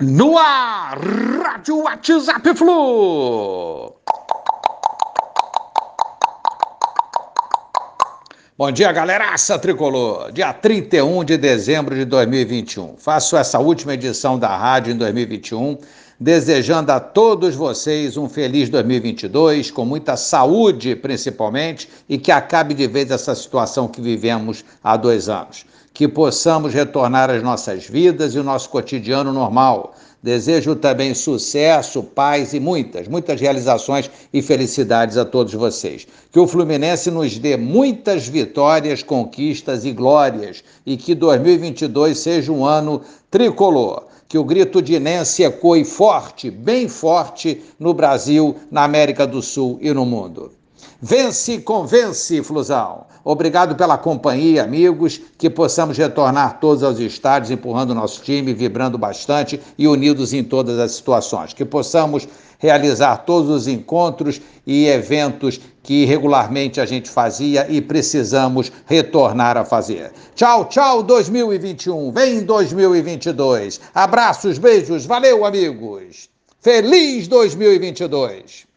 No ar, Rádio WhatsApp Flu. Bom dia, galeraça tricolor. Dia 31 de dezembro de 2021. Faço essa última edição da rádio em 2021, desejando a todos vocês um feliz 2022, com muita saúde principalmente, e que acabe de vez essa situação que vivemos há dois anos que possamos retornar às nossas vidas e o nosso cotidiano normal. Desejo também sucesso, paz e muitas, muitas realizações e felicidades a todos vocês. Que o Fluminense nos dê muitas vitórias, conquistas e glórias e que 2022 seja um ano tricolor. Que o grito de Nense ecoe forte, bem forte no Brasil, na América do Sul e no mundo. Vence, convence, Flusão. Obrigado pela companhia, amigos, que possamos retornar todos aos estádios, empurrando nosso time, vibrando bastante e unidos em todas as situações. Que possamos realizar todos os encontros e eventos que regularmente a gente fazia e precisamos retornar a fazer. Tchau, tchau 2021. Vem 2022. Abraços, beijos. Valeu, amigos. Feliz 2022.